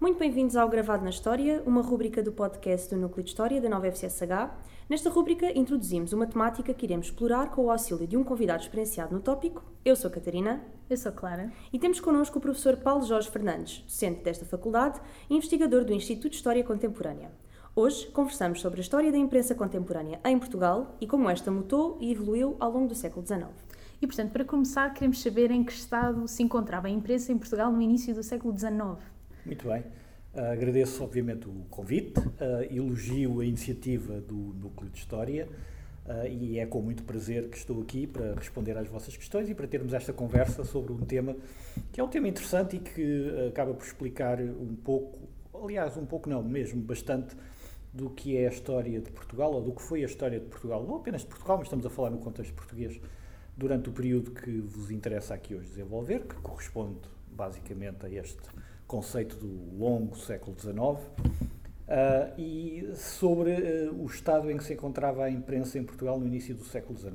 Muito bem-vindos ao Gravado na História, uma rúbrica do podcast do Núcleo de História da Nova FCSH. Nesta rúbrica introduzimos uma temática que iremos explorar com o auxílio de um convidado experienciado no tópico. Eu sou a Catarina. Eu sou a Clara. E temos connosco o professor Paulo Jorge Fernandes, docente desta faculdade e investigador do Instituto de História Contemporânea. Hoje conversamos sobre a história da imprensa contemporânea em Portugal e como esta mutou e evoluiu ao longo do século XIX. E, portanto, para começar, queremos saber em que estado se encontrava a imprensa em Portugal no início do século XIX. Muito bem. Uh, agradeço, obviamente, o convite, uh, elogio a iniciativa do Núcleo de História uh, e é com muito prazer que estou aqui para responder às vossas questões e para termos esta conversa sobre um tema que é um tema interessante e que acaba por explicar um pouco, aliás, um pouco não, mesmo bastante, do que é a história de Portugal ou do que foi a história de Portugal, não apenas de Portugal, mas estamos a falar no contexto português, durante o período que vos interessa aqui hoje desenvolver, que corresponde basicamente a este conceito do longo século XIX, uh, e sobre uh, o estado em que se encontrava a imprensa em Portugal no início do século XIX.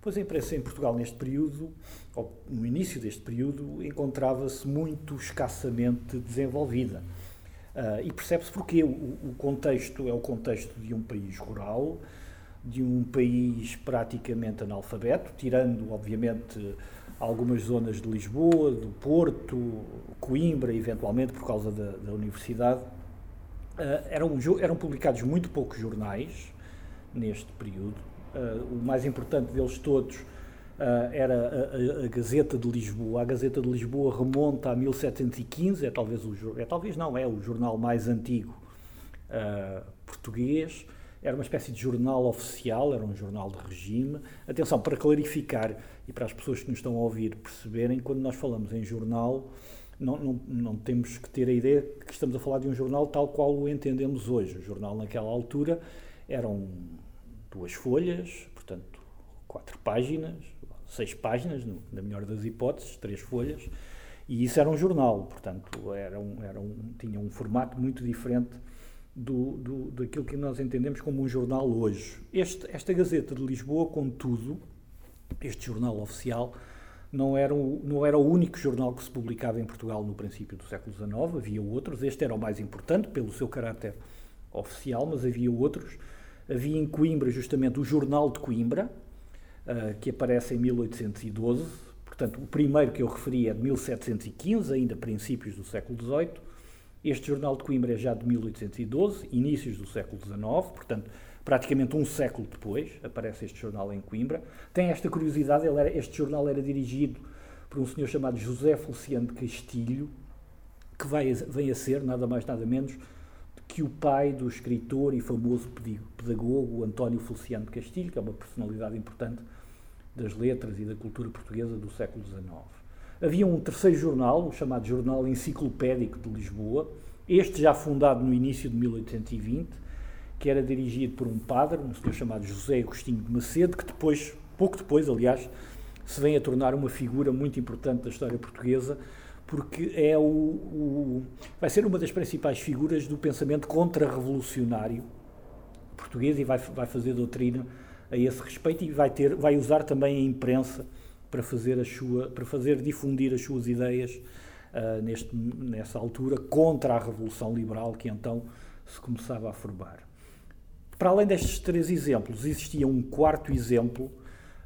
Pois a imprensa em Portugal neste período, ou no início deste período, encontrava-se muito escassamente desenvolvida. Uh, e percebe-se porque o, o, contexto é o contexto de um país rural, de um país praticamente analfabeto, tirando, obviamente, algumas zonas de Lisboa, do Porto, Coimbra, eventualmente por causa da, da universidade. Uh, eram, eram publicados muito poucos jornais neste período. Uh, o mais importante deles todos uh, era a, a, a, Gazeta de Lisboa. A Gazeta de Lisboa remonta a 1715, é talvez, o, é, talvez não, é o jornal mais antigo português era uma espécie de jornal oficial, era um jornal de regime. Atenção, para clarificar e para as pessoas que nos estão a ouvir perceberem, quando nós falamos em jornal, não, não, não temos que ter a ideia que estamos a falar de um jornal tal qual o entendemos hoje. O jornal, naquela altura, eram duas folhas, portanto, quatro páginas, seis páginas, no, na melhor das hipóteses, três folhas, e isso era um jornal, portanto, era um, era um, tinha um formato muito diferente do, do, daquilo que nós entendemos como um jornal hoje. Este, esta Gazeta de Lisboa, contudo, este jornal oficial, não era, o, não era o único jornal que se publicava em Portugal no princípio do século XIX, havia outros, este era o mais importante pelo seu caráter oficial, mas havia outros. Havia em Coimbra justamente o Jornal de Coimbra, uh, que aparece em 1812, portanto o primeiro que eu referi é de 1715, ainda princípios do século XVIII, este jornal de Coimbra é já de 1812, inícios do século XIX, portanto, praticamente um século depois, aparece este jornal em Coimbra. Tem esta curiosidade, era, este jornal era dirigido por um senhor chamado José Feliciano de Castilho, que vai, vem a ser, nada mais nada menos, que o pai do escritor e famoso pedagogo António Feliciano de Castilho, que é uma personalidade importante das letras e da cultura portuguesa do século XIX. Havia um terceiro jornal, o chamado Jornal Enciclopédico de Lisboa, este já fundado no início de 1820, que era dirigido por um padre, um senhor chamado José Agostinho de Macedo, que depois, pouco depois, aliás, se vem a tornar uma figura muito importante da história portuguesa, porque é o, o vai ser uma das principais figuras do pensamento contra-revolucionário português e vai, vai fazer doutrina a esse respeito e vai, ter, vai usar também a imprensa para fazer, a sua, para fazer difundir as suas ideias uh, neste, nessa altura contra a Revolução Liberal que então se começava a formar. Para além destes três exemplos, existia um quarto exemplo,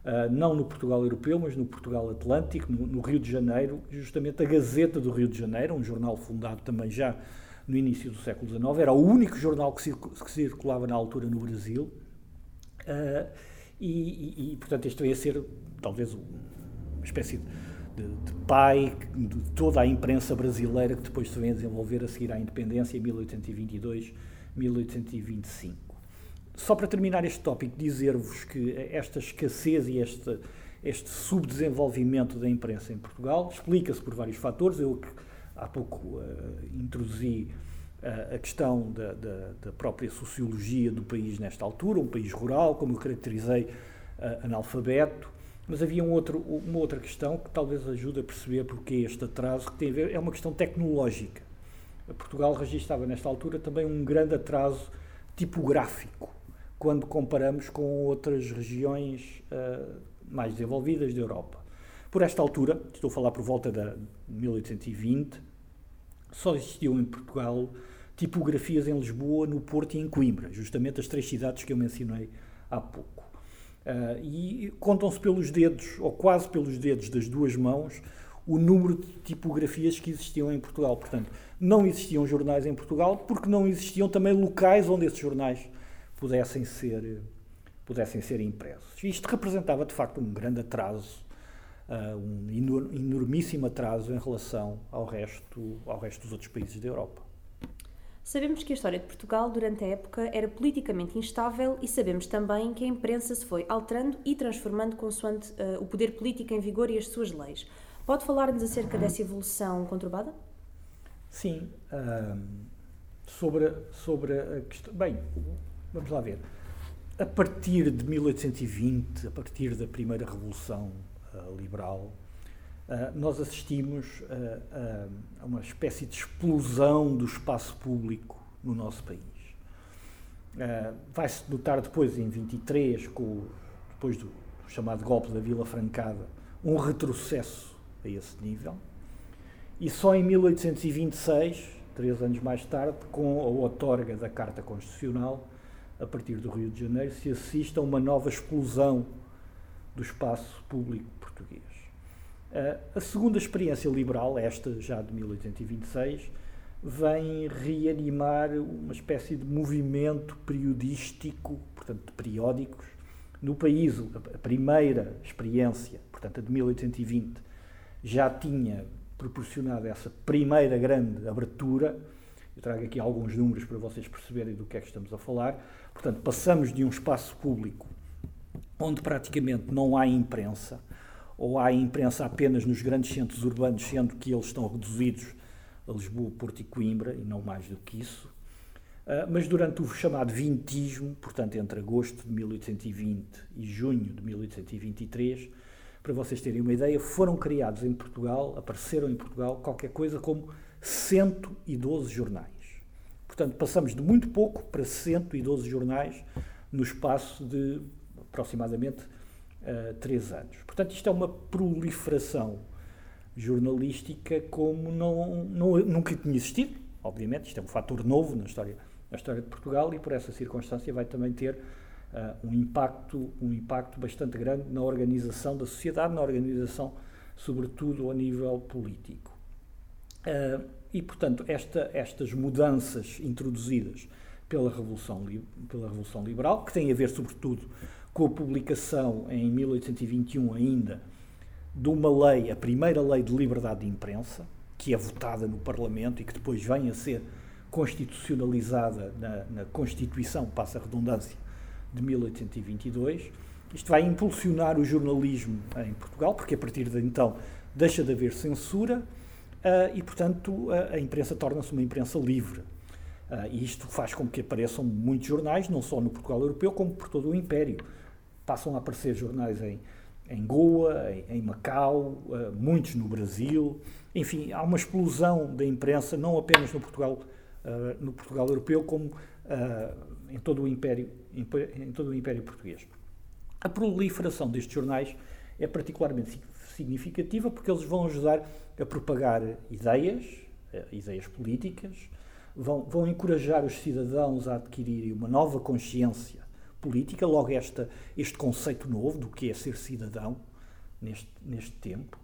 uh, não no Portugal europeu, mas no Portugal Atlântico, no, no, Rio de Janeiro, justamente a Gazeta do Rio de Janeiro, um jornal fundado também já no início do século XIX, era o único jornal que, circulava na altura no Brasil. Uh, e, e, e, portanto, este veio a ser talvez espécie de, de, pai de toda a imprensa brasileira que depois se vem a desenvolver a seguir à independência em 1822, 1825. Só para terminar este tópico, dizer-vos que esta escassez e este, este subdesenvolvimento da imprensa em Portugal explica-se por vários fatores. Eu há pouco uh, introduzi uh, a questão da, da, da, própria sociologia do país nesta altura, um país rural, como eu caracterizei, uh, analfabeto, mas havia um outro, uma outra questão que talvez ajude a perceber porque este atraso, que tem a ver, é uma questão tecnológica. Portugal registrava nesta altura também um grande atraso tipográfico, quando comparamos com outras regiões uh, mais desenvolvidas da Europa. Por esta altura, estou a falar por volta de 1820, só existiam em Portugal tipografias em Lisboa, no Porto e em Coimbra, justamente as três cidades que eu mencionei há pouco. Uh, e contam-se pelos dedos, ou quase pelos dedos das duas mãos, o número de tipografias que existiam em Portugal. Portanto, não existiam jornais em Portugal porque não existiam também locais onde esses jornais pudessem ser, pudessem ser impressos. Isto representava, de facto, um grande atraso, uh, um enormíssimo atraso em relação ao resto, ao resto dos outros países da Europa. Sabemos que a história de Portugal durante a época era politicamente instável e sabemos também que a imprensa se foi alterando e transformando consoante uh, o poder político em vigor e as suas leis. Pode falar-nos acerca dessa evolução conturbada? Sim. Sobre, sobre a questão. Bem, vamos lá ver. A partir de 1820, a partir da primeira Revolução uh, Liberal, Uh, nós assistimos uh, a uma espécie de explosão do espaço público no nosso país. Uh, Vai-se notar depois, em 23, com, depois do, do chamado golpe da Vila Francada, um retrocesso a esse nível. E só em 1826, três anos mais tarde, com a outorga da Carta Constitucional, a partir do Rio de Janeiro, se assiste a uma nova explosão do espaço público português. Uh, a segunda experiência liberal, esta já de 1826, vem reanimar uma espécie de movimento periodístico, portanto, de periódicos, no país. A primeira experiência, portanto, a de 1820, já tinha proporcionado essa primeira grande abertura. Eu trago aqui alguns números para vocês perceberem do que é que estamos a falar. Portanto, passamos de um espaço público onde praticamente não há imprensa, ou há imprensa apenas nos grandes centros urbanos, sendo que eles estão reduzidos a Lisboa, Porto e Coimbra, e não mais do que isso. Uh, mas durante o chamado vintismo, portanto entre agosto de 1820 e junho de 1823, para vocês terem uma ideia, foram criados em Portugal, apareceram em Portugal qualquer coisa como 112 jornais. Portanto, passamos de muito pouco para 112 jornais no espaço de aproximadamente uh, três anos. Portanto, isto é uma proliferação jornalística como não, não, nunca tinha existido. Obviamente, isto é um fator novo na história, na história de Portugal e por essa circunstância vai também ter uh, um, impacto, um impacto bastante grande na organização da sociedade, na organização, sobretudo, a nível político. Uh, e, portanto, esta, estas mudanças introduzidas pela Revolução, pela Revolução Liberal, que têm a ver, sobretudo, com a publicação em 1821 ainda de uma lei, a primeira lei de liberdade de imprensa, que é votada no Parlamento e que depois vem a ser constitucionalizada na, na Constituição, passa a redundância, de 1822. Isto vai impulsionar o jornalismo em Portugal, porque a partir de então deixa de haver censura uh, e, portanto, a, a imprensa torna-se uma imprensa livre. Uh, e isto faz com que apareçam muitos jornais, não só no Portugal europeu, como por todo o Império passam a aparecer jornais em, em Goa, em, em Macau, uh, muitos no Brasil. Enfim, há uma explosão da imprensa, não apenas no Portugal, uh, no Portugal europeu, como uh, em, todo o império, em, todo o Império Português. A proliferação destes jornais é particularmente significativa porque eles vão ajudar a propagar ideias, ideias políticas, vão, vão encorajar os cidadãos a adquirirem uma nova consciência política, logo esta, este conceito novo do que é ser cidadão neste, neste tempo.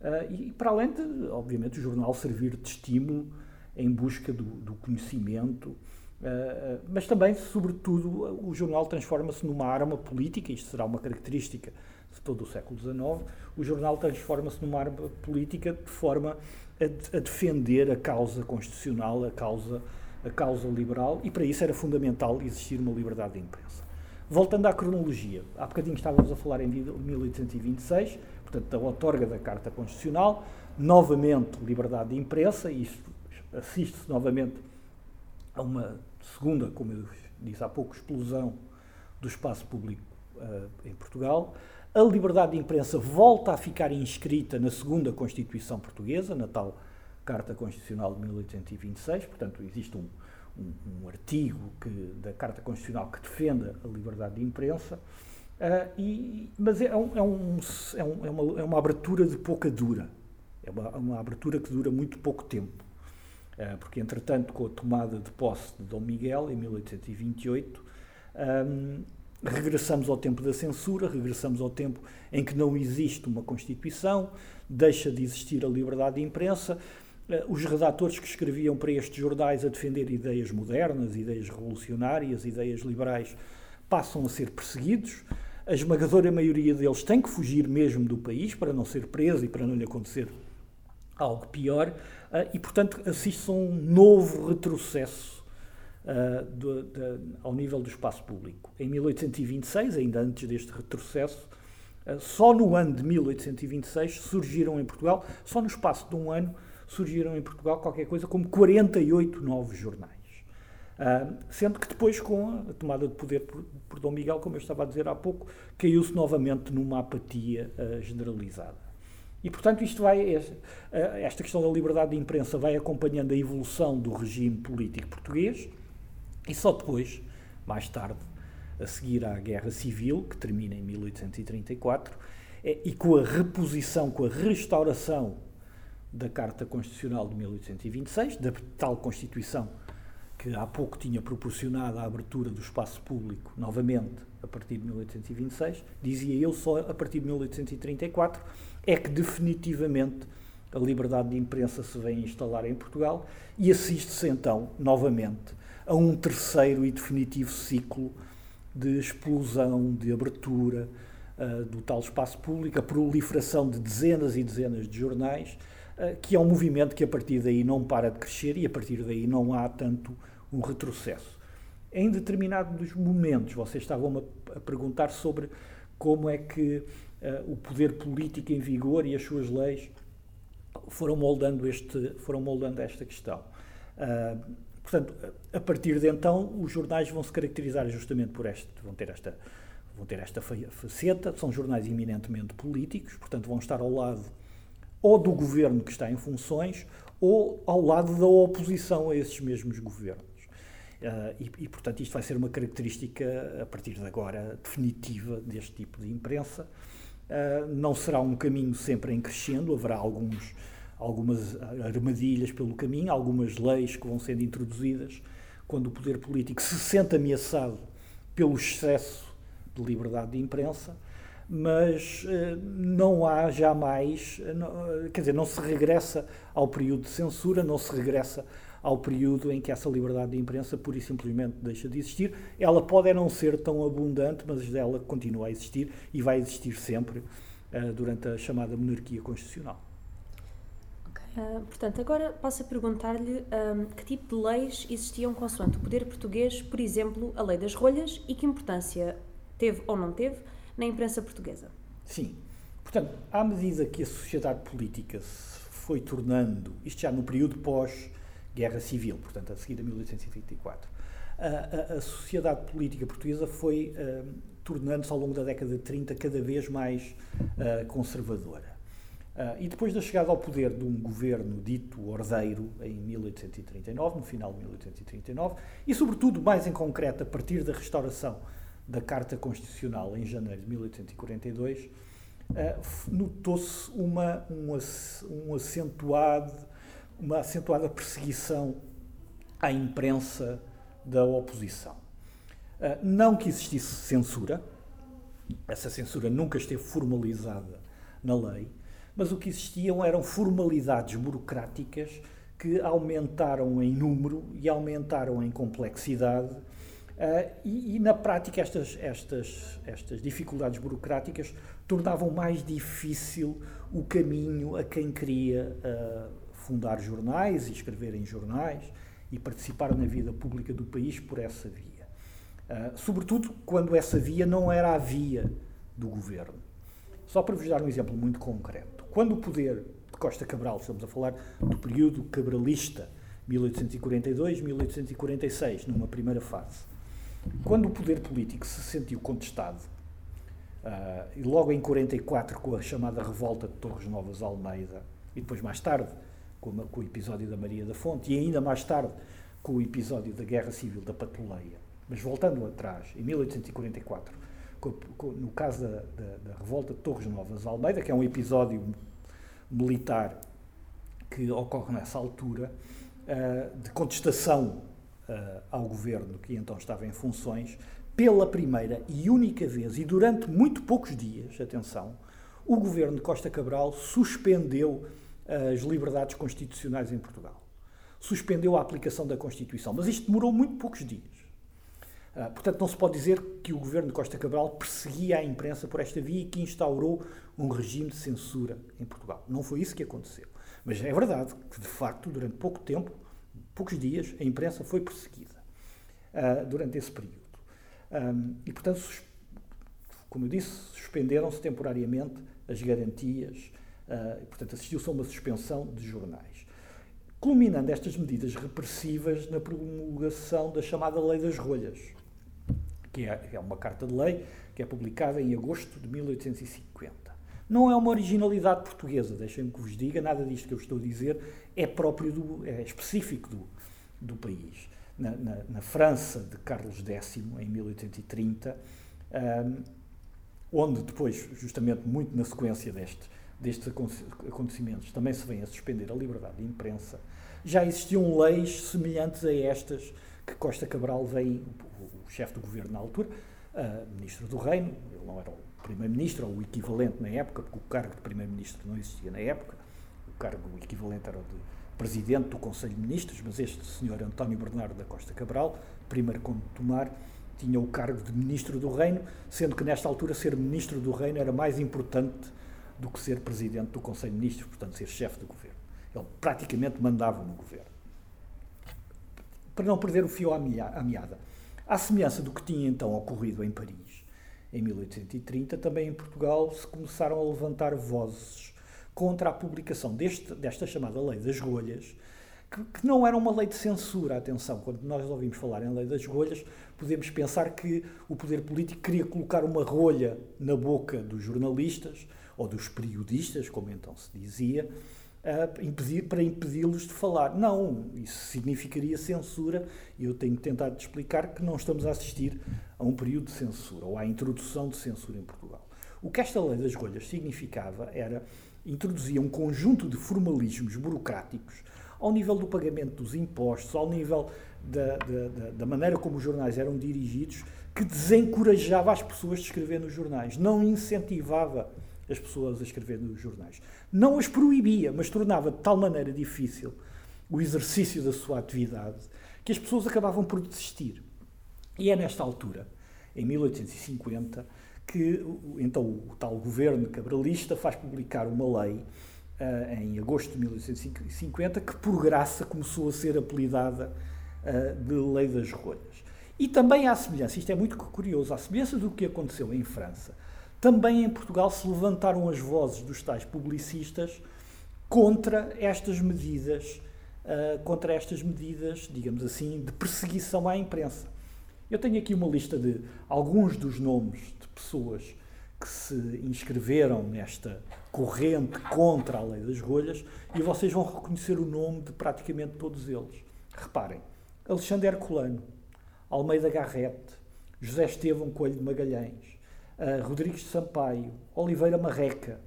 Uh, e para além de, obviamente, o jornal servir de estímulo em busca do, do conhecimento, uh, mas também, sobretudo, o jornal transforma-se numa arma política, isto será uma característica de todo o século XIX, o jornal transforma-se numa arma política de forma a, a, defender a causa constitucional, a causa, a causa liberal, e para isso era fundamental existir uma liberdade de imprensa. Voltando à cronologia, há bocadinho estávamos a falar em 1826, portanto, da outorga da Carta Constitucional, novamente liberdade de imprensa, e assiste-se novamente a uma segunda, como eu disse há pouco, explosão do espaço público uh, em Portugal. A liberdade de imprensa volta a ficar inscrita na segunda Constituição Portuguesa, na tal Carta Constitucional de 1826, portanto, existe um, um, um artigo que, da Carta Constitucional que defenda a liberdade de imprensa, uh, e, mas é, é, um, é, um, é, uma, é uma abertura de pouca dura, é uma, uma, abertura que dura muito pouco tempo. Uh, porque, entretanto, com a tomada de posse de Dom Miguel, em 1828, um, regressamos ao tempo da censura, regressamos ao tempo em que não existe uma Constituição, deixa de existir a liberdade de imprensa. Uh, os redatores que escreviam para estes jornais a defender ideias modernas, ideias revolucionárias, ideias liberais, passam a ser perseguidos. A esmagadora maioria deles tem que fugir mesmo do país para não ser preso e para não lhe acontecer algo pior. Uh, e, portanto, assiste-se a um novo retrocesso de, ao nível do espaço público. Em 1826, ainda antes deste retrocesso, só no ano de 1826 surgiram em Portugal, só no espaço de um ano, surgiram em Portugal qualquer coisa como 48 novos jornais. Uh, sendo que depois, com a tomada de poder por, por Dom Miguel, como eu estava a dizer há pouco, caiu-se novamente numa apatia uh, generalizada. E, portanto, isto vai, esta questão da liberdade de imprensa vai acompanhando a evolução do regime político português e só depois, mais tarde, a seguir à Guerra Civil, que termina em 1834, é, e com a reposição, com a restauração da Carta Constitucional de 1826, da tal Constituição que há pouco tinha proporcionado a abertura do espaço público novamente a partir de 1826, dizia eu só a partir de 1834, é que definitivamente a liberdade de imprensa se vem instalar em Portugal e assiste-se então novamente a um terceiro e definitivo ciclo de explosão, de abertura uh, do tal espaço público, a proliferação de dezenas e dezenas de jornais, que é um movimento que a partir daí não para de crescer e a partir daí não há tanto um retrocesso. Em determinados momentos, vocês estavam a, perguntar sobre como é que uh, o poder político em vigor e as suas leis foram moldando, este, foram moldando esta questão. Uh, portanto, a partir de então, os jornais vão se caracterizar justamente por este, vão ter esta, vão ter esta faceta, são jornais eminentemente políticos, portanto, vão estar ao lado ou do governo que está em funções ou ao lado da oposição a esses mesmos governos. Uh, e, portanto, isto vai ser uma característica, a partir de agora, definitiva deste tipo de imprensa. Uh, não será um caminho sempre em crescendo, haverá alguns, algumas armadilhas pelo caminho, algumas leis que vão sendo introduzidas quando o poder político se sente ameaçado pelo excesso de liberdade de imprensa, mas uh, não há jamais, não, quer dizer, não se regressa ao período de censura, não se regressa ao período em que essa liberdade de imprensa pura e simplesmente deixa de existir. Ela pode não ser tão abundante, mas ela continua a existir e vai existir sempre durante a chamada monarquia constitucional. Uh, portanto, agora passo a perguntar-lhe um, que tipo de leis existiam consoante o poder português, por exemplo, a lei das rolhas, e que importância teve ou não teve na imprensa portuguesa? Sim. Portanto, à medida que a sociedade política se foi tornando, isto já no período pós Guerra Civil, portanto, a seguir a 1834. A, a, a sociedade política portuguesa foi uh, tornando-se ao longo da década de 30 cada vez mais uh, conservadora. Uh, e depois da chegada ao poder de um governo dito ordeiro em 1839, no final de 1839, e sobretudo, mais em concreto, a partir da restauração da Carta Constitucional em janeiro de 1842, notou-se uma, um, um acentuado uma acentuada perseguição à imprensa da oposição. Ah, não que existisse censura, essa censura nunca esteve formalizada na lei, mas o que existiam eram formalidades burocráticas que aumentaram em número e aumentaram em complexidade. Uh, e, e, na prática, estas, estas, estas dificuldades burocráticas tornavam mais difícil o caminho a quem queria uh, fundar jornais e escrever em jornais e participar na vida pública do país por essa via. Uh, sobretudo quando essa via não era a via do governo. Só para vos dar um exemplo muito concreto. Quando o poder de Costa Cabral, estamos a falar do período cabralista, 1842-1846, numa primeira fase, quando o poder político se sentiu contestado, uh, e logo em 44 com a chamada revolta de Torres Novas Almeida, e depois mais tarde com, com, o episódio da Maria da Fonte e ainda mais tarde com o episódio da Guerra Civil da Patuleia. Mas voltando atrás, em 1844, com, com, no caso da, da, da, revolta de Torres Novas Almeida, que é um episódio militar que ocorre nessa altura, uh, de contestação uh, ao governo que então estava em funções, pela primeira e única vez, e durante muito poucos dias, atenção, o governo de Costa Cabral suspendeu as liberdades constitucionais em Portugal. Suspendeu a aplicação da Constituição. Mas isto demorou muito poucos dias. Uh, portanto, não se pode dizer que o governo de Costa Cabral perseguia a imprensa por esta via e que instaurou um regime de censura em Portugal. Não foi isso que aconteceu. Mas é verdade que, de facto, durante pouco tempo, poucos dias, a imprensa foi perseguida uh, durante esse período. Um, e, portanto, como eu disse, suspenderam-se temporariamente as garantias, uh, e, portanto, assistiu-se a uma suspensão de jornais. Culminando estas medidas repressivas na promulgação da chamada Lei das Rolhas, que é, é uma carta de lei que é publicada em agosto de 1850. Não é uma originalidade portuguesa, deixem-me que vos diga, nada disto que eu estou a dizer é próprio, do, é específico do, do país. Na, na, na, França de Carlos X, em 1830, um, onde depois, justamente muito na sequência deste, destes acontecimentos, também se vem a suspender a liberdade de imprensa, já existiam leis semelhantes a estas que Costa Cabral vem, o, o chefe do governo na altura, uh, ministro do Reino, ele não era o primeiro-ministro, ou o equivalente na época, porque o cargo de primeiro-ministro não existia na época, cargo equivalente era o de presidente do Conselho de Ministros, mas este senhor António Bernardo da Costa Cabral, primeiro quando tomar, tinha o cargo de ministro do Reino, sendo que nesta altura ser ministro do Reino era mais importante do que ser presidente do Conselho de Ministros, portanto ser chefe do governo. Ele praticamente mandava no governo. Para não perder o fio à meada. À semelhança do que tinha então ocorrido em Paris em 1830, também em Portugal se começaram a levantar vozes contra a publicação deste, desta chamada Lei das Rolhas, que, que, não era uma lei de censura. Atenção, quando nós ouvimos falar em Lei das Rolhas, podemos pensar que o poder político queria colocar uma rolha na boca dos jornalistas ou dos periodistas, como então se dizia, impedir, para impedi-los de falar. Não, isso significaria censura e eu tenho tentado explicar que não estamos a assistir a um período de censura ou à introdução de censura em Portugal. O que esta lei das rolhas significava era introduzia um conjunto de formalismos burocráticos ao nível do pagamento dos impostos, ao nível da, da, da maneira como os jornais eram dirigidos, que desencorajava as pessoas de escrever nos jornais, não incentivava as pessoas a escrever nos jornais. Não as proibia, mas tornava de tal maneira difícil o exercício da sua atividade que as pessoas acabavam por desistir. E é nesta altura, em 1850, que então o tal governo cabralista faz publicar uma lei uh, em agosto de 1850 que por graça começou a ser apelidada uh, de Lei das Rolhas. E também há semelhança, isto é muito curioso, à semelhança do que aconteceu em França, também em Portugal se levantaram as vozes dos tais publicistas contra estas medidas, uh, contra estas medidas, digamos assim, de perseguição à imprensa. Eu tenho aqui uma lista de alguns dos nomes de pessoas que se inscreveram nesta corrente contra a lei das rolhas e vocês vão reconhecer o nome de praticamente todos eles. Reparem, Alexandre Herculano, Almeida Garrete, José Estevão Coelho de Magalhães, uh, Rodrigues de Sampaio, Oliveira Marreca,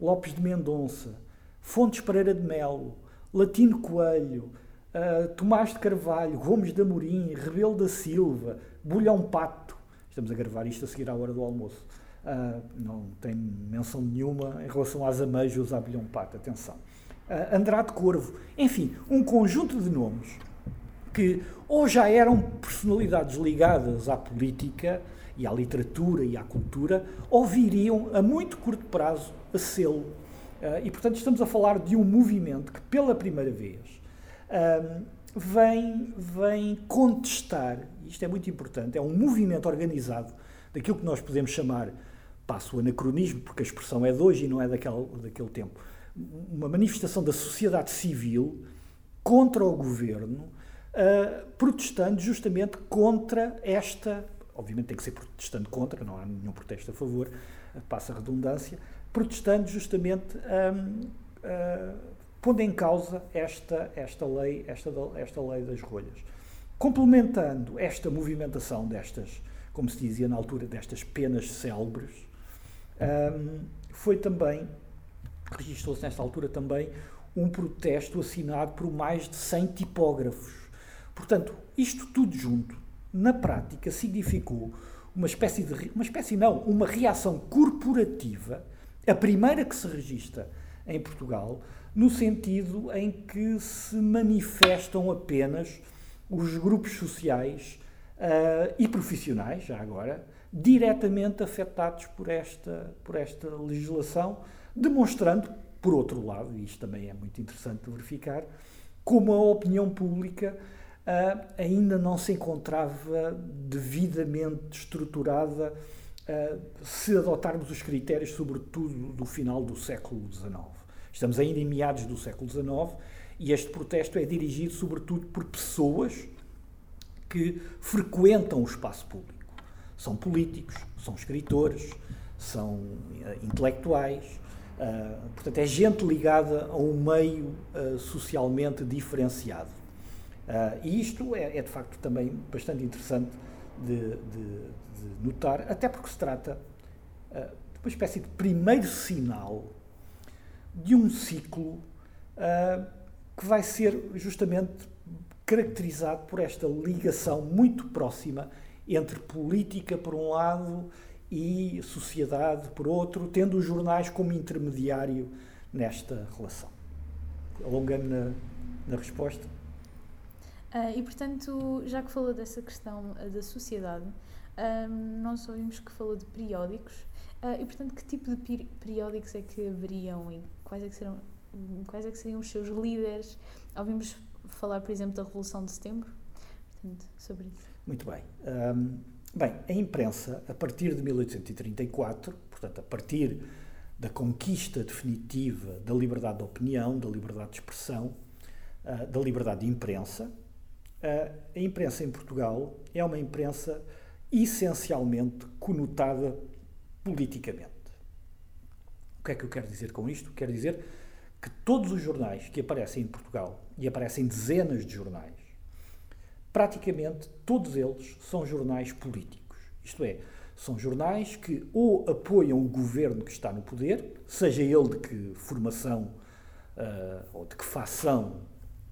Lopes de Mendonça, Fontes Pereira de Melo, Latino Coelho, uh, Tomás de Carvalho, Gomes de Amorim, Rebelo da Silva, Bulhão Pato. Estamos a gravar isto a seguir à hora do almoço. Uh, não tem menção nenhuma em relação às ameijos a Bulhão Pato, atenção. Uh, Andrade Corvo, enfim, um conjunto de nomes que ou já eram personalidades ligadas à política e à literatura e à cultura, ou viriam a muito curto prazo a sê-lo. Uh, e, portanto, estamos a falar de um movimento que, pela primeira vez, uh, vem, vem contestar, isto é muito importante, é um movimento organizado daquilo que nós podemos chamar, passo o anacronismo, porque a expressão é de hoje e não é daquele, daquele tempo, uma manifestação da sociedade civil contra o governo, uh, protestando justamente contra esta obviamente tem que ser protestando contra, não há nenhum protesto a favor, passa a redundância, protestando justamente um, uh, hum, pondo em causa esta, esta, lei, esta, esta lei das rolhas. Complementando esta movimentação destas, como se dizia na altura, destas penas célebres, um, foi também, registrou-se nesta altura também, um protesto assinado por mais de 100 tipógrafos. Portanto, isto tudo junto, na prática, significou uma espécie de. uma espécie não, uma reação corporativa, a primeira que se registra em Portugal, no sentido em que se manifestam apenas os grupos sociais uh, e profissionais, já agora, diretamente afetados por esta, por esta legislação, demonstrando, por outro lado, e isto também é muito interessante verificar, como a opinião pública uh, ainda não se encontrava devidamente estruturada uh, se adotarmos os critérios, sobretudo do final do século XIX. Estamos ainda em meados do século XIX e este protesto é dirigido sobretudo por pessoas que frequentam o espaço público. São políticos, são escritores, são uh, intelectuais, uh, portanto, é gente ligada a um meio uh, socialmente diferenciado. e isto é, é, de facto, também bastante interessante de, de, de notar, até porque se trata de uma espécie de primeiro sinal de um ciclo que vai ser justamente caracterizado por esta ligação muito próxima entre política por um lado e sociedade por outro, tendo os jornais como intermediário nesta relação. Alongando na, na resposta. Uh, e portanto, já que falou dessa questão uh, da sociedade, uh, nós ouvimos que falou de periódicos. e portanto, que tipo de periódicos é que haveriam e quais é que, serão, quais é que seriam os seus líderes? Ouvimos falar, por exemplo, da Revolução de Setembro, portanto, sobre isso. Muito bem. Um, bem, a imprensa, a partir de 1834, portanto, a partir da conquista definitiva da liberdade de opinião, da liberdade de expressão, uh, da liberdade de imprensa, uh, a imprensa em Portugal é uma imprensa essencialmente conotada politicamente. O que é que eu quero dizer com isto? Quero dizer que todos os jornais que aparecem em Portugal, e aparecem dezenas de jornais, praticamente todos eles são jornais políticos. Isto é, são jornais que ou apoiam o governo que está no poder, seja ele de que formação uh, ou de que facção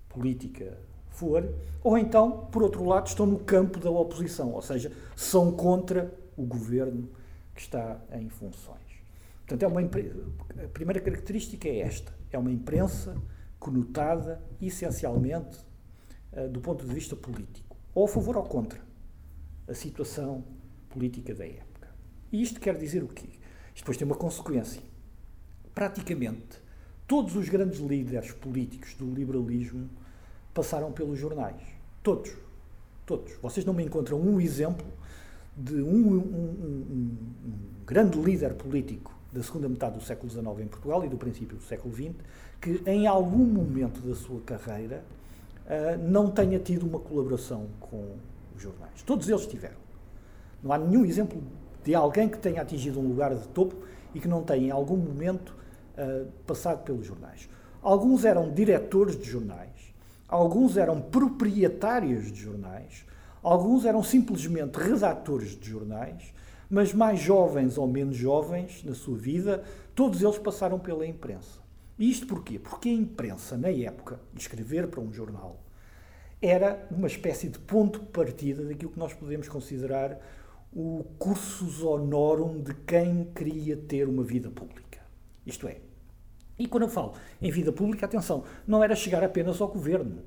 política for, ou então, por outro lado, estão no campo da oposição, ou seja, são contra o governo que está em funções. Portanto, é uma a primeira característica é esta: é uma imprensa conotada essencialmente uh, do ponto de vista político, ou a favor ou contra a situação política da época. E isto quer dizer o quê? Isto depois tem uma consequência. Praticamente todos os grandes líderes políticos do liberalismo passaram pelos jornais. Todos. Todos. Vocês não me encontram um exemplo de um, um, um, um grande líder político da segunda metade do século XIX em Portugal e do princípio do século XX que em algum momento da sua carreira uh, não tenha tido uma colaboração com os jornais. Todos eles tiveram. Não há nenhum exemplo de alguém que tenha atingido um lugar de topo e que não tenha em algum momento uh, passado pelos jornais. Alguns eram diretores de jornais, alguns eram proprietários de jornais, alguns eram simplesmente redatores de jornais, mas mais jovens ou menos jovens na sua vida, todos eles passaram pela imprensa. E isto porquê? Porque a imprensa, na época, escrever para um jornal, era uma espécie de ponto de partida daquilo que nós podemos considerar o cursus honorum de quem queria ter uma vida pública. Isto é, e quando eu falo em vida pública, atenção, não era chegar apenas ao governo.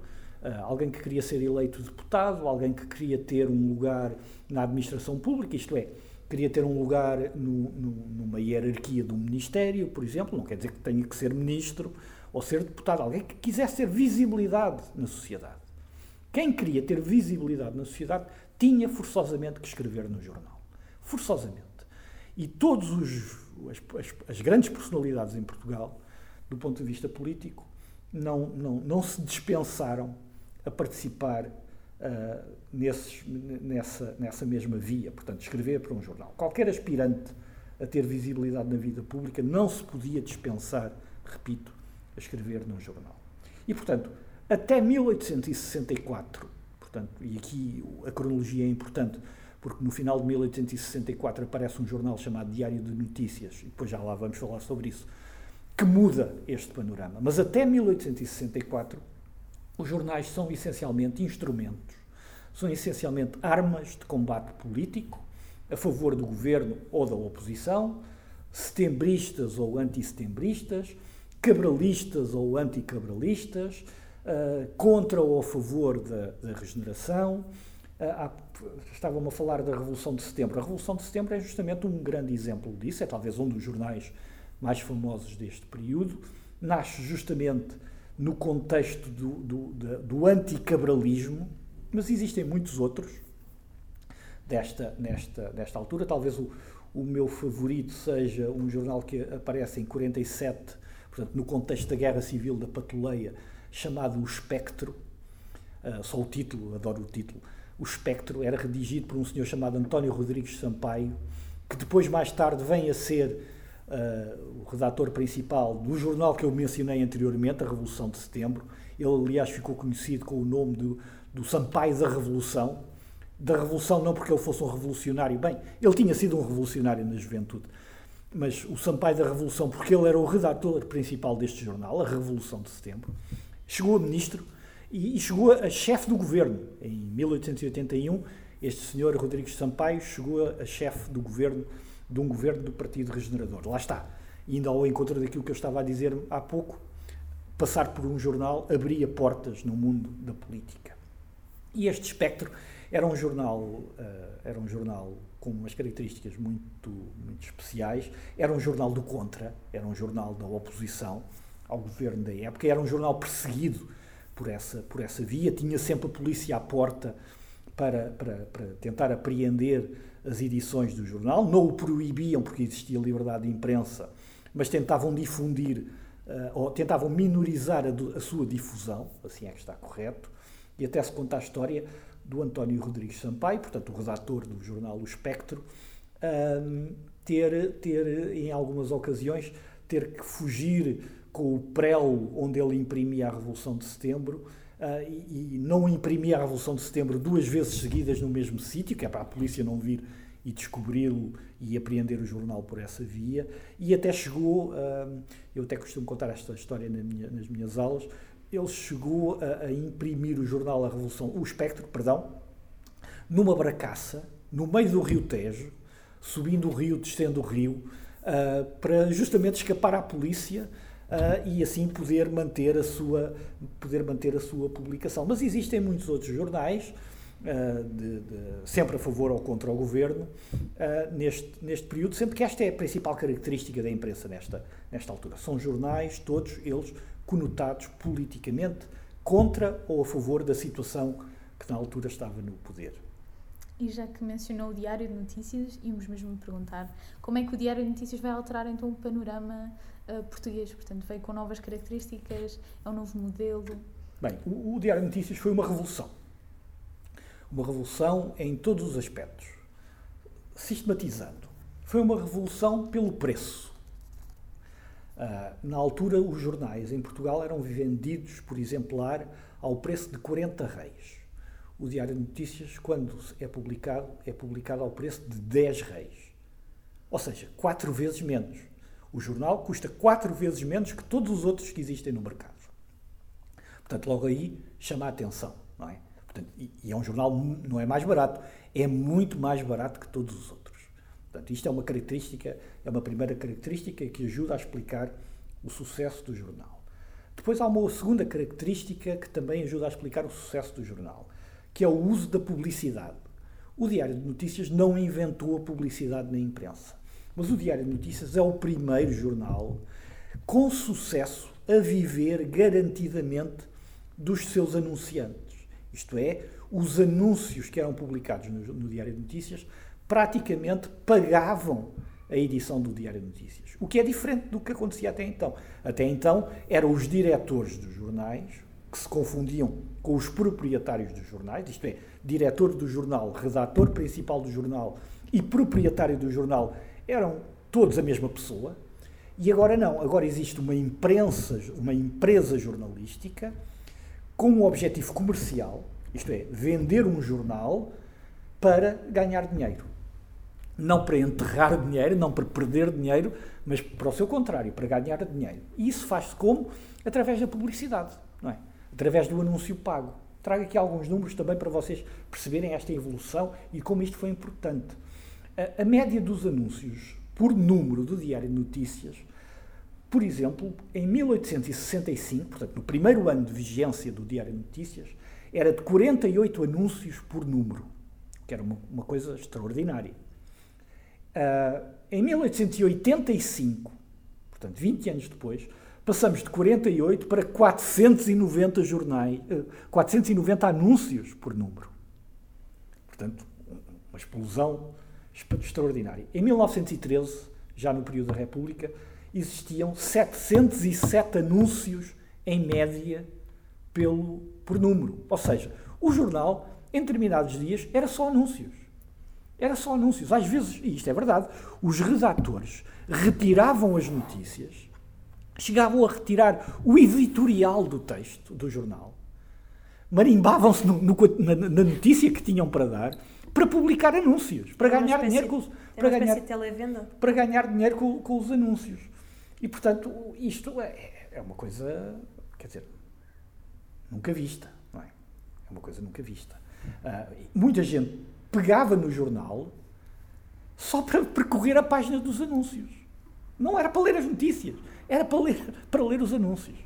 Uh, alguém que queria ser eleito deputado, alguém que queria ter um lugar na administração pública, isto é, queria ter um lugar no, no, numa hierarquia de um ministério, por exemplo, não quer dizer que tenha que ser ministro ou ser deputado, alguém que quisesse ter visibilidade na sociedade. Quem queria ter visibilidade na sociedade tinha forçosamente que escrever no jornal. Forçosamente. E todos os as, as, as grandes personalidades em Portugal, do ponto de vista político, não, não, não se dispensaram a participar uh, nesses, nessa, nessa mesma via, portanto, escrever para um jornal. Qualquer aspirante a ter visibilidade na vida pública não se podia dispensar, repito, a escrever num jornal. E, portanto, até 1864, portanto, e aqui a cronologia é importante, porque no final de 1864 aparece um jornal chamado Diário de Notícias, e depois já lá vamos falar sobre isso, que muda este panorama. Mas até 1864, os jornais são essencialmente instrumentos, são essencialmente armas de combate político a favor do governo ou da oposição, setembristas ou antissetembristas, cabralistas ou anticabralistas, uh, contra ou a favor da, da regeneração. Uh, Estavam a falar da Revolução de Setembro. A Revolução de Setembro é justamente um grande exemplo disso, é talvez um dos jornais mais famosos deste período. Nasce justamente no contexto do, do, do anticabralismo, mas existem muitos outros desta, nesta, nesta altura. Talvez o, o meu favorito seja um jornal que aparece em 47, portanto, no contexto da Guerra Civil da Patuleia, chamado O Espectro. Uh, só o título, adoro o título. O Espectro era redigido por um senhor chamado António Rodrigues Sampaio, que depois, mais tarde, vem a ser uh, o redator principal do jornal que eu mencionei anteriormente, a Revolução de Setembro. Ele, aliás, ficou conhecido com o nome do, do Sampaio da Revolução, da Revolução, não porque ele fosse um revolucionário, bem, ele tinha sido um revolucionário na juventude, mas o Sampaio da Revolução, porque ele era o redator principal deste jornal, a Revolução de Setembro, chegou a ministro e, e chegou a chefe do governo. Em 1881, este senhor Rodrigues Sampaio chegou a chefe do governo, de um governo do Partido Regenerador. Lá está. Ainda ao encontro daquilo que eu estava a dizer há pouco, passar por um jornal abria portas no mundo da política. E este espectro era um jornal, uh, era um jornal com umas características muito, muito especiais. Era um jornal do contra, era um jornal da oposição ao governo da época, era um jornal perseguido por essa, por essa via, tinha sempre a polícia à porta para, para, para tentar apreender as edições do jornal. Não o proibiam porque existia liberdade de imprensa, mas tentavam difundir uh, ou tentavam minorizar a, a, sua difusão, assim é que está correto. E até se conta a história do António Rodrigues Sampaio, portanto, o redator do jornal O Espectro, um, ter, ter, em algumas ocasiões, ter que fugir com o prelo onde ele imprimia a Revolução de Setembro e, e, não imprimia a Revolução de Setembro duas vezes seguidas no mesmo sítio, que é para a polícia não vir e descobri-lo e apreender o jornal por essa via. E até chegou, uh, eu até costumo contar esta história nas minhas aulas, ele chegou a, imprimir o jornal A Revolução, o Espectro, perdão, numa bracaça, no meio do Rio Tejo, subindo o rio, descendo o rio, uh, para justamente escapar à polícia uh, e assim poder manter a sua poder manter a sua publicação. Mas existem muitos outros jornais uh, de, de, sempre a favor ou contra o governo neste neste período, sendo que esta é a principal característica da imprensa nesta nesta altura. São jornais todos eles conotados politicamente contra ou a favor da situação que na altura estava no poder. E já que mencionou o Diário de Notícias, íamos mesmo perguntar como é que o Diário de Notícias vai alterar então o panorama uh, português? Portanto, veio com novas características, é um novo modelo? Bem, o, o Diário de Notícias foi uma revolução. Uma revolução em todos os aspectos. Sistematizando. Foi uma revolução pelo preço. Uh, na altura, os jornais em Portugal eram vendidos por exemplar ao preço de 40 reis. O Diário de Notícias, quando é publicado, é publicado ao preço de 10 reis. Ou seja, quatro vezes menos. O jornal custa quatro vezes menos que todos os outros que existem no mercado. Portanto, logo aí chama a atenção, não é? Portanto, e, é um jornal, não é mais barato, é muito mais barato que todos os outros. Portanto, isto é uma característica, é uma primeira característica que ajuda a explicar o sucesso do jornal. Depois há uma segunda característica que também ajuda a explicar o sucesso do jornal, que é o uso da publicidade. O Diário de Notícias não inventou a publicidade na imprensa, mas o Diário de Notícias é o primeiro jornal com sucesso a viver garantidamente dos seus anunciantes. Isto é, os anúncios que eram publicados no, no Diário de Notícias praticamente pagavam a edição do Diário de Notícias. O que é diferente do que acontecia até então. Até então eram os diretores dos jornais que se confundiam com os proprietários dos jornais, isto é, diretor do jornal, redator principal do jornal e proprietário do jornal eram todos a mesma pessoa. E agora não, agora existe uma imprensa, uma empresa jornalística com um objetivo comercial, isto é, vender um jornal para ganhar dinheiro não para enterrar dinheiro, não para perder dinheiro, mas para o seu contrário, para ganhar dinheiro. E isso faz-se como? Através da publicidade, não é? Através do anúncio pago. Trago aqui alguns números também para vocês perceberem esta evolução e como isto foi importante. A, a média dos anúncios por número do Diário de Notícias, por exemplo, em 1865, portanto, no primeiro ano de vigência do Diário de Notícias, era de 48 anúncios por número, que era uma, uma coisa extraordinária. Uh, em 1885, portanto, 20 anos depois, passamos de 48 para 490 jornais, uh, 490 anúncios por número. Portanto, uma explosão extraordinária. Em 1913, já no período da República, existiam 707 anúncios em média pelo, por número. Ou seja, o jornal, em determinados dias, era só anúncios. Era só anúncios. Às vezes, e isto é verdade, os redatores retiravam as notícias, chegavam a retirar o editorial do texto do jornal, marimbavam-se no, no, na, na, notícia que tinham para dar para publicar anúncios, para ganhar espécie, dinheiro com os, para ganhar, televenda. para ganhar dinheiro com, com, os anúncios. E portanto, isto é, é uma coisa, quer dizer, nunca vista, não é? É uma coisa nunca vista. Uh, muita gente pegava no jornal só para percorrer a página dos anúncios. Não era para ler as notícias, era para ler, para ler os anúncios.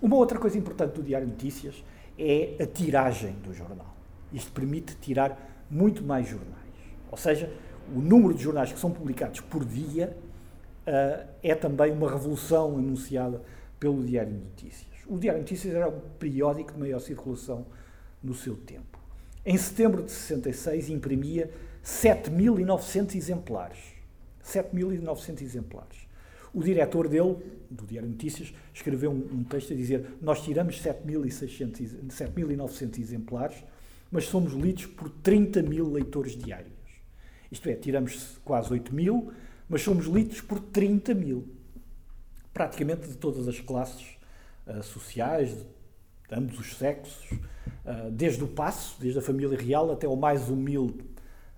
Uma outra coisa importante do Diário Notícias é a tiragem do jornal. Isto permite tirar muito mais jornais. Ou seja, o número de jornais que são publicados por dia uh, é também uma revolução anunciada pelo Diário Notícias. O Diário Notícias era o periódico de maior circulação no seu tempo. Em setembro de 66 imprimia 7.900 exemplares. 7.900 exemplares. O diretor dele, do Diário de Notícias, escreveu um, um texto a dizer: Nós tiramos 7.900 exemplares, mas somos lidos por 30 mil leitores diários. Isto é, tiramos quase 8 mil, mas somos lidos por 30 mil. Praticamente de todas as classes uh, sociais, de ambos os sexos, uh, desde o passo, desde a família real até o mais humilde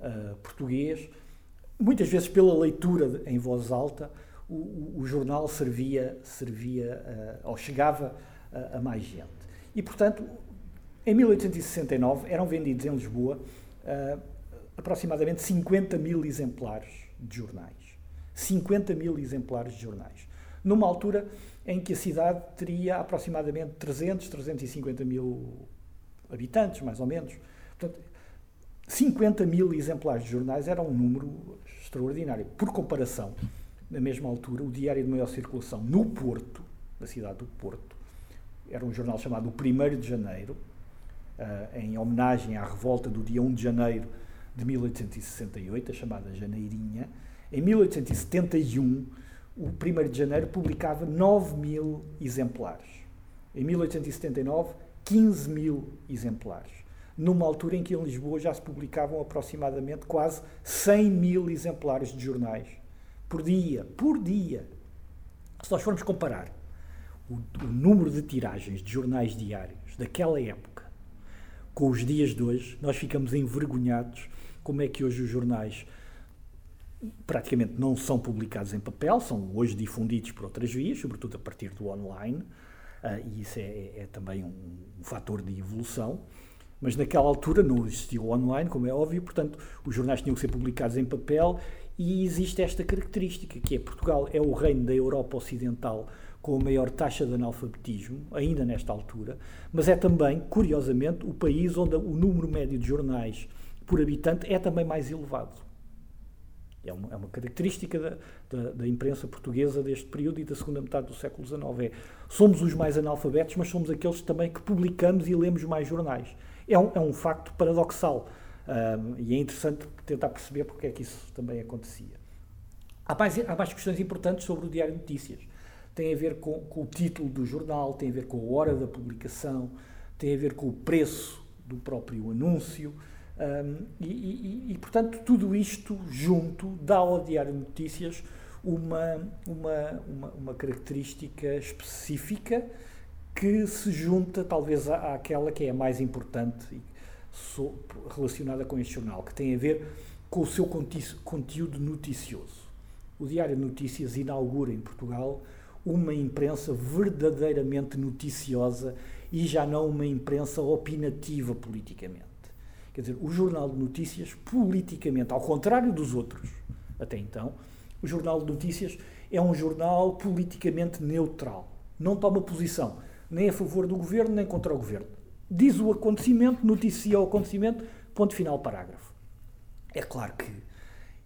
uh, português. Muitas vezes, pela leitura em voz alta, o, o, jornal servia, servia ou chegava a mais gente. E, portanto, em 1869 eram vendidos em Lisboa aproximadamente 50 mil exemplares de jornais. 50 mil exemplares de jornais. Numa altura em que a cidade teria aproximadamente 300, 350 mil habitantes, mais ou menos. Portanto, 50 mil exemplares de jornais era um número extraordinário. Por comparação, na mesma altura, o Diário de Maior Circulação no Porto, na cidade do Porto, era um jornal chamado O 1 de Janeiro, uh, em homenagem à revolta do dia 1 de janeiro de 1868, a chamada Janeirinha. Em 1871, o 1 de janeiro publicava 9 mil exemplares. Em 1879, 15 mil exemplares. Numa altura em que em Lisboa já se publicavam aproximadamente quase 100 mil exemplares de jornais. Por dia. Por dia. Se nós formos comparar o, o número de tiragens de jornais diários daquela época com os dias de hoje, nós ficamos envergonhados como é que hoje os jornais praticamente não são publicados em papel, são hoje difundidos por outras vias, sobretudo a partir do online, uh, e isso é, é também um, um, fator de evolução. Mas naquela altura não existia o online, como é óbvio, portanto os jornais tinham que ser publicados em papel e existe esta característica, que é Portugal é o reino da Europa Ocidental com a maior taxa de analfabetismo, ainda nesta altura, mas é também, curiosamente, o país onde o número médio de jornais por habitante é também mais elevado. É uma, é uma característica da, da, da, imprensa portuguesa deste período e da segunda metade do século XIX. É, somos os mais analfabetos, mas somos aqueles também que publicamos e lemos mais jornais. É um, é um facto paradoxal um, e é interessante tentar perceber porque é que isso também acontecia. Há mais, há mais questões importantes sobre o Diário de Notícias. Tem a ver com, com o título do jornal, tem a ver com a hora da publicação, tem a ver com o preço do próprio anúncio. Um, e, e, e, portanto, tudo isto junto dá ao Diário de Notícias uma, uma, uma, uma característica específica que se junta talvez à, àquela que é a mais importante so, relacionada com este jornal, que tem a ver com o seu conteúdo noticioso. O Diário de Notícias inaugura em Portugal uma imprensa verdadeiramente noticiosa e já não uma imprensa opinativa politicamente. Quer dizer, o Jornal de Notícias, politicamente, ao contrário dos outros, até então, o Jornal de Notícias é um jornal politicamente neutral. Não toma posição nem a favor do governo, nem contra o governo. Diz o acontecimento, noticia o acontecimento, ponto final, parágrafo. É claro que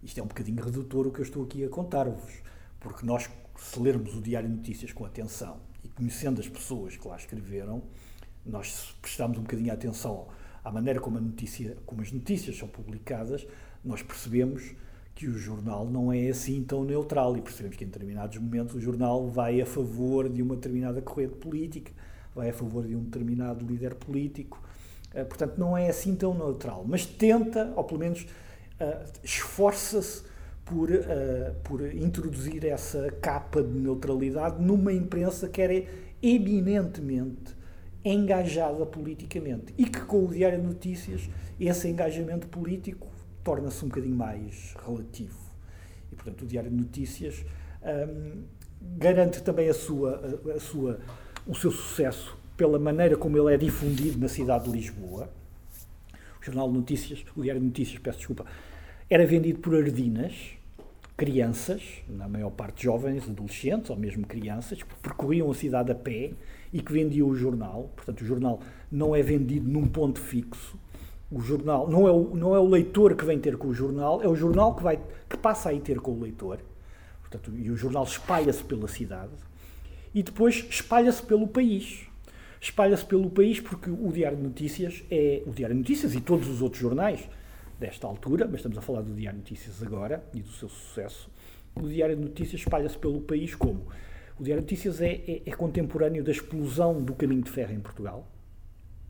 isto é um bocadinho redutor o que eu estou aqui a contar-vos, porque nós, se lermos o Diário de Notícias com atenção e conhecendo as pessoas que lá escreveram, nós prestamos um bocadinho atenção à maneira como, notícia, como as notícias são publicadas, nós percebemos que o jornal não é assim tão neutral e percebemos que em determinados momentos o jornal vai a favor de uma determinada corrente política, vai a favor de um determinado líder político. Uh, portanto, não é assim tão neutral, mas tenta, ou pelo menos uh, esforça-se por, uh, por introduzir essa capa de neutralidade numa imprensa que era eminentemente engajada politicamente e que com o Diário de Notícias esse engajamento político torna-se um bocadinho mais relativo. E, portanto, o Diário de Notícias um, garante também a sua, a, a, sua, o seu sucesso pela maneira como ele é difundido na cidade de Lisboa. O Jornal de Notícias, o Diário de Notícias, peço desculpa, era vendido por ardinas, crianças, na maior parte jovens, adolescentes ou mesmo crianças, que percorriam a cidade a pé e que vendiam o jornal. Portanto, o jornal não é vendido num ponto fixo, o jornal, não é o, não é o leitor que vem ter com o jornal, é o jornal que, vai, que passa a ir ter com o leitor. Portanto, e o jornal espalha-se pela cidade e depois espalha-se pelo país. Espalha-se pelo país porque o Diário de Notícias é o Diário de Notícias e todos os outros jornais desta altura, mas estamos a falar do Diário de Notícias agora e do seu sucesso. O Diário de Notícias espalha-se pelo país como? O Diário de Notícias é, é, é contemporâneo da explosão do caminho de ferro em Portugal.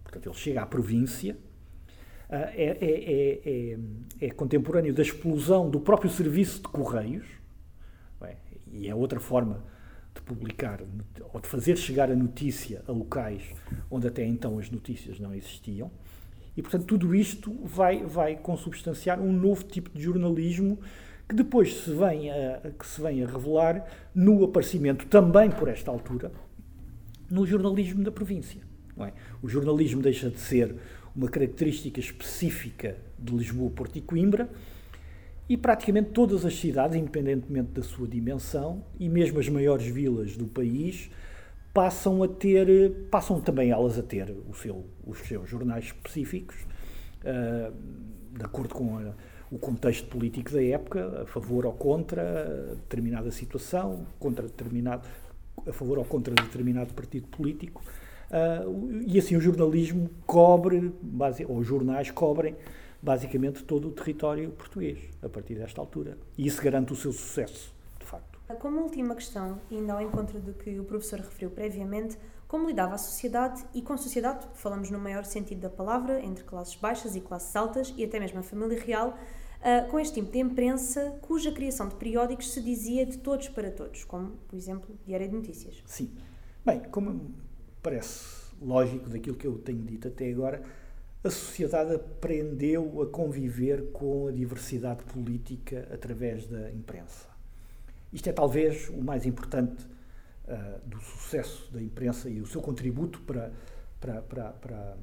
Portanto, ele chega à província, ah, é, é, é, é, contemporâneo da explosão do próprio serviço de correios, e é outra forma publicar ou de fazer chegar a notícia a locais onde até então as notícias não existiam. E, portanto, tudo isto vai, vai consubstanciar um novo tipo de jornalismo que depois se vem a, que se vem a revelar no aparecimento, também por esta altura, no jornalismo da província. É? O jornalismo deixa de ser uma característica específica de Lisboa, Porto e Coimbra, e praticamente todas as cidades, independentemente da sua dimensão, e mesmo as maiores vilas do país, passam a ter, passam também elas a ter seu, os seus jornais específicos, uh, de acordo com a, o contexto político da época, a favor ou contra determinada situação, contra determinado, a favor ou contra determinado partido político. Uh, e assim o jornalismo cobre, ou os jornais cobrem basicamente todo o território português a partir desta altura. E isso garante o seu sucesso, de facto. Como última questão, ainda ao encontro do que o professor referiu previamente, como lidava a sociedade, e com sociedade falamos no maior sentido da palavra, entre classes baixas e classes altas, e até mesmo a família real, uh, com este tipo de imprensa cuja criação de periódicos se dizia de todos para todos, como, por exemplo, Diário de Notícias. Sim. Bem, como parece lógico daquilo que eu tenho dito até agora, a sociedade aprendeu a conviver com a diversidade política através da imprensa. Isto é talvez o mais importante uh, do sucesso da imprensa e o seu contributo para, para, para, para,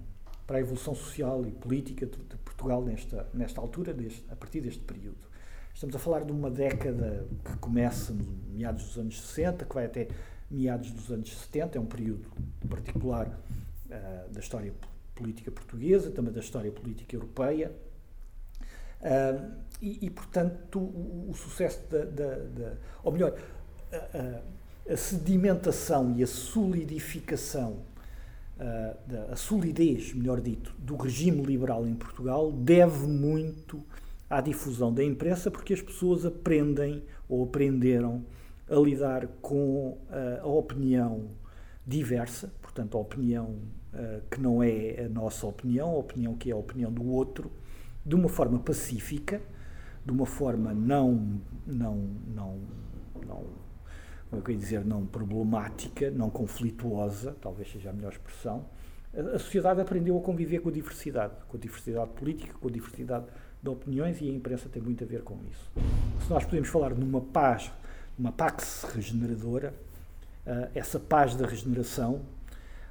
para a evolução social e política de, de Portugal nesta, nesta altura, deste, a partir deste período. Estamos a falar de uma década que começa no meados dos anos 60, que vai até meados dos anos 70, é um período particular uh, da história política portuguesa, também da história política europeia. Uh, e, e, portanto, o, o sucesso da, da, da, Ou melhor, a, a, sedimentação e a solidificação, uh, da, a solidez, melhor dito, do regime liberal em Portugal deve muito à difusão da imprensa, porque as pessoas aprendem ou aprenderam a lidar com a, a opinião diversa, portanto, a opinião que não é a nossa opinião, a opinião que é a opinião do outro, de uma forma pacífica, de uma forma não, não, não, não como é que eu ia dizer, não problemática, não conflituosa, talvez seja a melhor expressão, a sociedade aprendeu a conviver com a diversidade, com a diversidade política, com a diversidade de opiniões e a imprensa tem muito a ver com isso. Se nós podemos falar numa paz, uma pax regeneradora, uh, essa paz da regeneração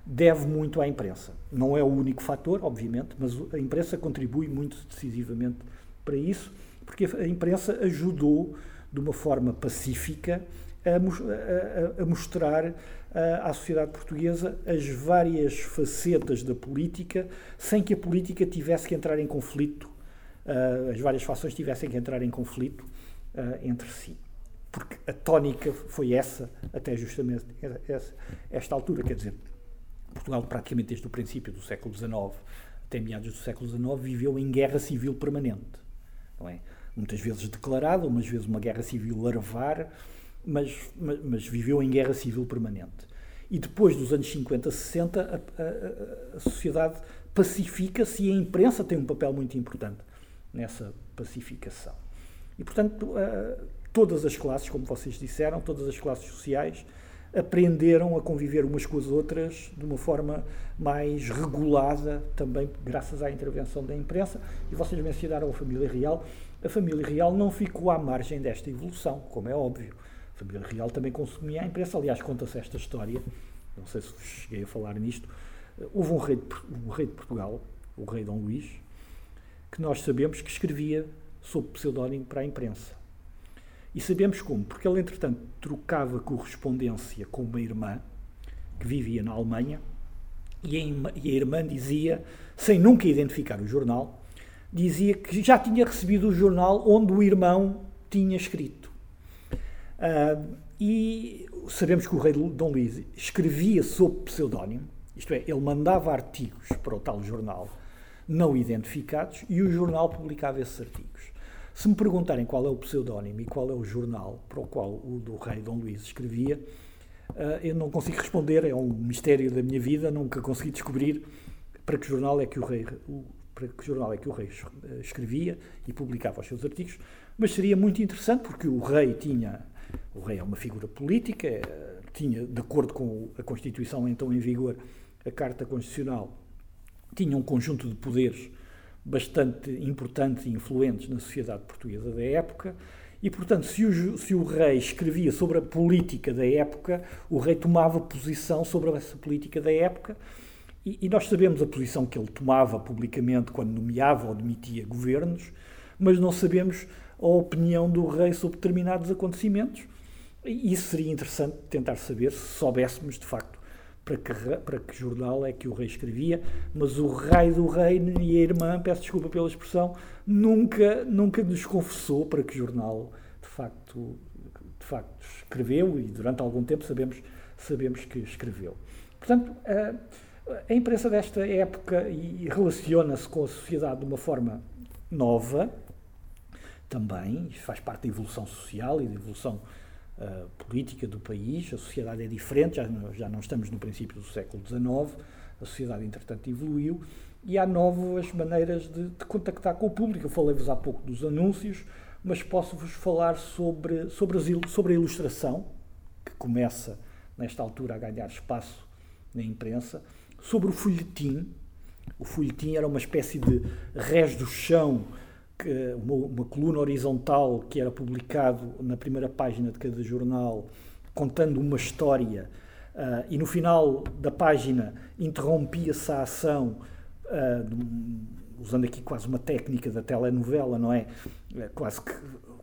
deve muito à imprensa. Não é o único fator, obviamente, mas a imprensa contribui muito decisivamente para isso, porque a imprensa ajudou de uma forma pacífica a, a, a mostrar à sociedade portuguesa as várias facetas da política, sem que a política tivesse que entrar em conflito, as várias fações tivessem que entrar em conflito entre si. Porque a tónica foi essa, até justamente esta altura, quer dizer, Portugal, praticamente desde o princípio do século XIX até meados do século XIX, viveu em guerra civil permanente. Não é? Muitas vezes declarada, umas vezes uma guerra civil larvar, mas, mas, mas, viveu em guerra civil permanente. E depois dos anos 50, 60, a, a, a sociedade pacifica-se e a imprensa tem um papel muito importante nessa pacificação. E, portanto, todas as classes, como vocês disseram, todas as classes sociais aprenderam a conviver umas com as outras de uma forma mais regulada, também graças à intervenção da imprensa. E vocês mencionaram a família real. A família real não ficou à margem desta evolução, como é óbvio. A família real também consumia a imprensa. Aliás, conta-se esta história, não sei se cheguei a falar nisto. Houve um rei, de, um rei de Portugal, o rei Dom Luís, que nós sabemos que escrevia sob pseudónimo para a imprensa. E sabemos como, porque ele, entretanto, trocava correspondência com uma irmã que vivia na Alemanha e a irmã dizia, sem nunca identificar o jornal, dizia que já tinha recebido o jornal onde o irmão tinha escrito. Uh, e sabemos que o rei Dom Luís escrevia sob pseudónimo, isto é, ele mandava artigos para o tal jornal não identificados e o jornal publicava esses artigos. Se me perguntarem qual é o pseudónimo e qual é o jornal para o qual o do rei Dom Luís escrevia, uh, eu não consigo responder, é um mistério da minha vida, nunca consegui descobrir para que jornal é que o rei, para que jornal é que o rei eh, escrevia e publicava os seus artigos, mas seria muito interessante porque o rei tinha, o rei é uma figura política, eh, tinha, de acordo com a Constituição então em vigor, a Carta Constitucional, tinha um conjunto de poderes bastante importantes e influentes na sociedade portuguesa da época. E, portanto, se o, se o, rei escrevia sobre a política da época, o rei tomava posição sobre essa política da época. E, e nós sabemos a posição que ele tomava publicamente quando nomeava ou demitia governos, mas não sabemos a opinião do rei sobre determinados acontecimentos. E isso seria interessante tentar saber se soubéssemos, de facto, para que, para que jornal é que o rei escrevia, mas o rei do reino e a irmã, peço desculpa pela expressão, nunca, nunca nos confessou para que jornal de facto, de facto escreveu e durante algum tempo sabemos, sabemos que escreveu. Portanto, a, a imprensa desta época e relaciona-se com a sociedade de uma forma nova, também, faz parte da evolução social e da evolução uh, política do país, a sociedade é diferente, já, já não estamos no princípio do século XIX, a sociedade, entretanto, evoluiu e há novas maneiras de, de contactar com o público. Eu falei-vos há pouco dos anúncios, mas posso-vos falar sobre, sobre, as, sobre a ilustração, que começa, nesta altura, a ganhar espaço na imprensa, sobre o folhetim. O folhetim era uma espécie de res do chão que, uma, uma, coluna horizontal que era publicado na primeira página de cada jornal, contando uma história, uh, e no final da página interrompia-se a ação, uh, usando aqui quase uma técnica da telenovela, não é? é? Quase que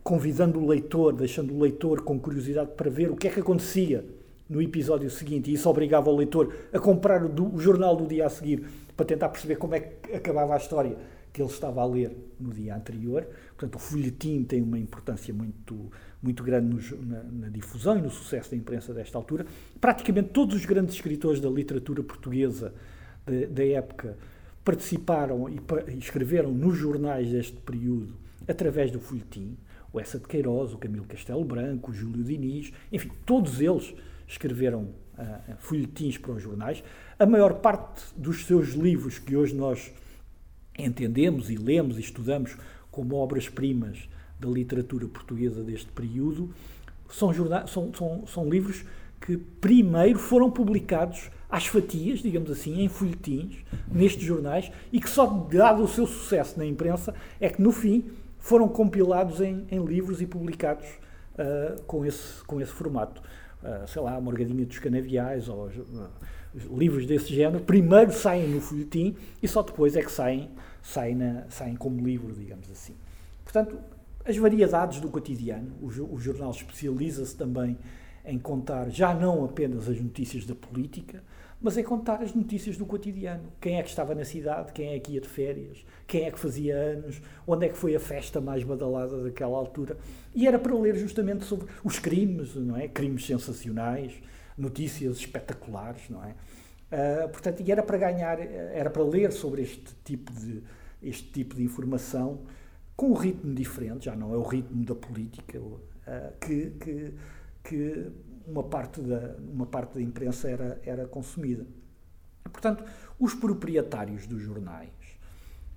convidando o leitor, deixando o leitor com curiosidade para ver o que é que acontecia no episódio seguinte, e isso obrigava o leitor a comprar o, do, o jornal do dia a seguir para tentar perceber como é que acabava a história que ele estava a ler no dia anterior. Portanto, o folhetim tem uma importância muito, muito grande no, na, na, difusão e no sucesso da imprensa desta altura. Praticamente todos os grandes escritores da literatura portuguesa da época participaram e, e, escreveram nos jornais deste período através do folhetim. O Essa de Queiroz, o Camilo Castelo Branco, o Júlio Diniz, enfim, todos eles escreveram uh, folhetins para os jornais. A maior parte dos seus livros que hoje nós entendemos e lemos e estudamos como obras-primas da literatura portuguesa deste período, são, são, são, são livros que primeiro foram publicados às fatias, digamos assim, em folhetins, nestes jornais, e que só dado o seu sucesso na imprensa é que no fim foram compilados em, em livros e publicados uh, com, esse, com esse formato. Uh, sei lá, Morgadinha dos Canaviais ou uh, livros desse género, primeiro saem no folhetim e só depois é que saem, saem, na, saem como livro, digamos assim. Portanto, as variedades do cotidiano, o, o jornal especializa-se também em contar já não apenas as notícias da política, mas em contar as notícias do cotidiano. Quem é que estava na cidade, quem é que ia de férias, quem é que fazia anos, onde é que foi a festa mais badalada daquela altura. E era para ler justamente sobre os crimes, não é? Crimes sensacionais, notícias espetaculares, não é? Uh, portanto, e era para ganhar, era para ler sobre este tipo de, este tipo de informação com um ritmo diferente, já não é o ritmo da política, uh, que, que, que, uma, parte da, uma parte da imprensa era, era consumida. Portanto, os proprietários dos jornais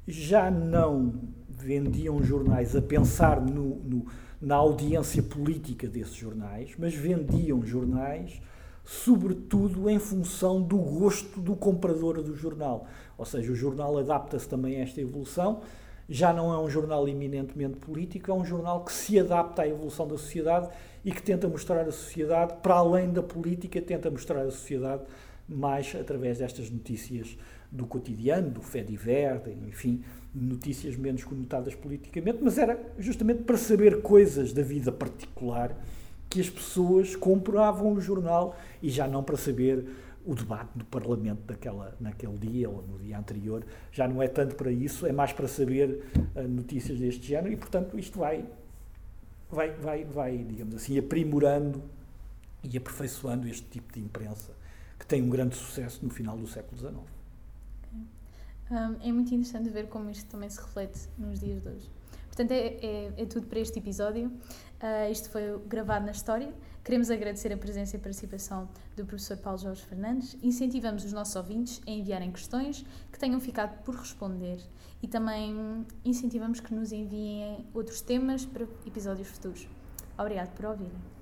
já não vendiam jornais a pensar no, no, na audiência política desses jornais, mas vendiam jornais sobretudo em função do gosto do comprador do jornal. Ou seja, o jornal adapta-se também a esta evolução. Já não é um jornal eminentemente político, é um jornal que se adapta à evolução da sociedade e que tenta mostrar a sociedade, para além da política, tenta mostrar a sociedade mais através destas notícias do cotidiano, do fé divers, enfim, notícias menos conotadas politicamente, mas era justamente para saber coisas da vida particular que as pessoas compravam o jornal e já não para saber o debate do Parlamento daquela, naquele dia ou no dia anterior. Já não é tanto para isso, é mais para saber uh, notícias deste género e, portanto, isto vai, vai, vai, vai, digamos assim, aprimorando e aperfeiçoando este tipo de imprensa que tem um grande sucesso no final do século XIX. Um, é muito interessante ver como isto também se reflete nos dias de hoje. Portanto, é, é, é tudo para este episódio. Uh, isto foi gravado na História. Queremos agradecer a presença e participação do professor Paulo Jorge Fernandes. Incentivamos os nossos ouvintes a enviarem questões que tenham ficado por responder e também incentivamos que nos enviem outros temas para episódios futuros. Obrigado por ouvirem.